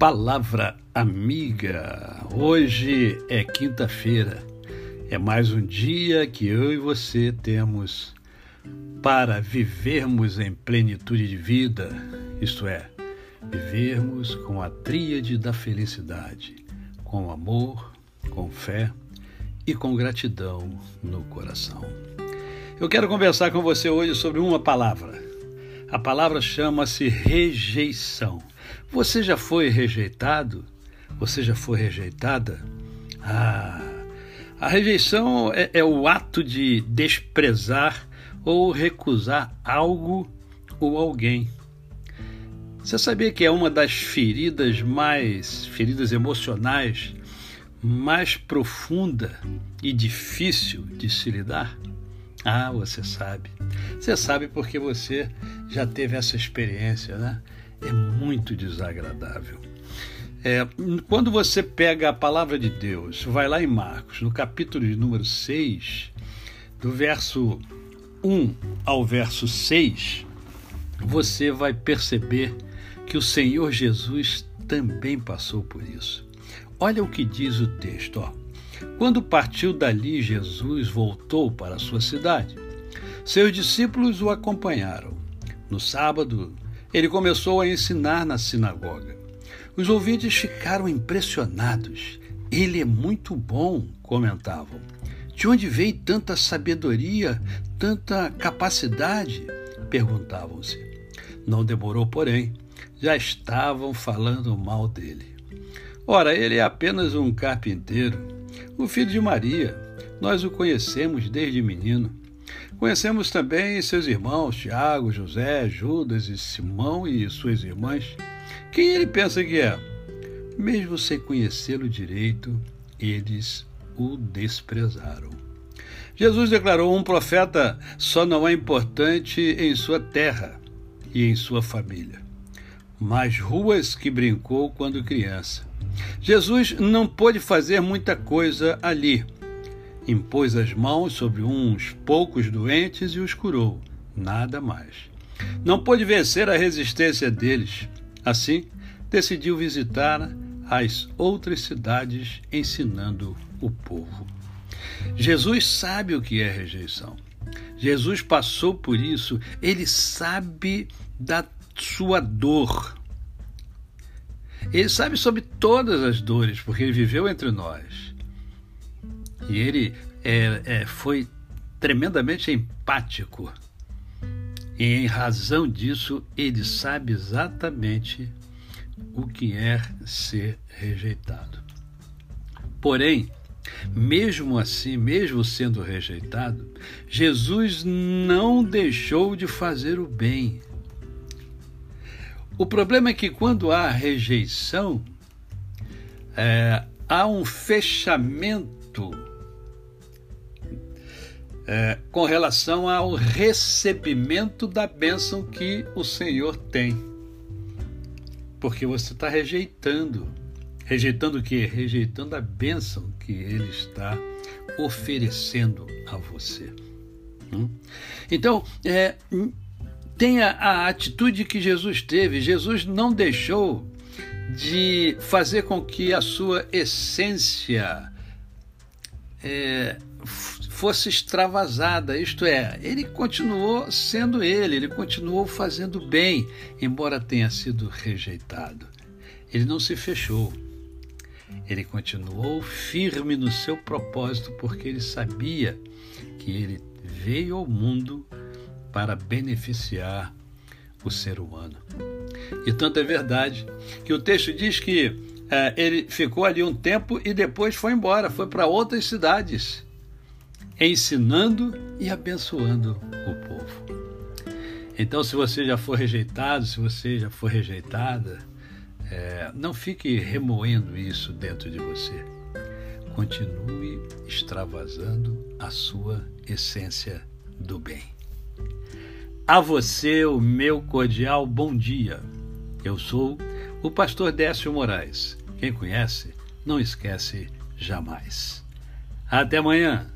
Palavra amiga. Hoje é quinta-feira. É mais um dia que eu e você temos para vivermos em plenitude de vida, isto é, vivermos com a tríade da felicidade, com amor, com fé e com gratidão no coração. Eu quero conversar com você hoje sobre uma palavra. A palavra chama-se rejeição. Você já foi rejeitado? Você já foi rejeitada? Ah, a rejeição é, é o ato de desprezar ou recusar algo ou alguém. Você sabia que é uma das feridas mais, feridas emocionais, mais profunda e difícil de se lidar? Ah, você sabe. Você sabe porque você já teve essa experiência, né? É muito desagradável. É, quando você pega a palavra de Deus, vai lá em Marcos, no capítulo de número 6, do verso 1 ao verso 6, você vai perceber que o Senhor Jesus também passou por isso. Olha o que diz o texto. Ó. Quando partiu dali, Jesus voltou para a sua cidade. Seus discípulos o acompanharam. No sábado, ele começou a ensinar na sinagoga. Os ouvintes ficaram impressionados. Ele é muito bom, comentavam. De onde veio tanta sabedoria, tanta capacidade? perguntavam-se. Não demorou, porém, já estavam falando mal dele. Ora, ele é apenas um carpinteiro, o filho de Maria. Nós o conhecemos desde menino. Conhecemos também seus irmãos Tiago, José, Judas e Simão e suas irmãs. Quem ele pensa que é? Mesmo sem conhecê-lo direito, eles o desprezaram. Jesus declarou: um profeta só não é importante em sua terra e em sua família, mas ruas que brincou quando criança. Jesus não pôde fazer muita coisa ali impôs as mãos sobre uns poucos doentes e os curou, nada mais. Não pôde vencer a resistência deles. Assim, decidiu visitar as outras cidades ensinando o povo. Jesus sabe o que é rejeição. Jesus passou por isso, ele sabe da sua dor. Ele sabe sobre todas as dores, porque ele viveu entre nós. E ele é, é, foi tremendamente empático. E em razão disso, ele sabe exatamente o que é ser rejeitado. Porém, mesmo assim, mesmo sendo rejeitado, Jesus não deixou de fazer o bem. O problema é que quando há rejeição, é, há um fechamento é, com relação ao recebimento da bênção que o Senhor tem. Porque você está rejeitando. Rejeitando o quê? Rejeitando a bênção que Ele está oferecendo a você. Hum? Então, é, tenha a atitude que Jesus teve. Jesus não deixou de fazer com que a sua essência é, fosse extravasada, isto é, ele continuou sendo ele, ele continuou fazendo bem, embora tenha sido rejeitado. Ele não se fechou. Ele continuou firme no seu propósito porque ele sabia que ele veio ao mundo para beneficiar o ser humano. E tanto é verdade que o texto diz que é, ele ficou ali um tempo e depois foi embora, foi para outras cidades ensinando e abençoando o povo. Então, se você já for rejeitado, se você já for rejeitada, é, não fique remoendo isso dentro de você. Continue extravasando a sua essência do bem. A você, o meu cordial bom dia. Eu sou o pastor Décio Moraes. Quem conhece, não esquece jamais. Até amanhã.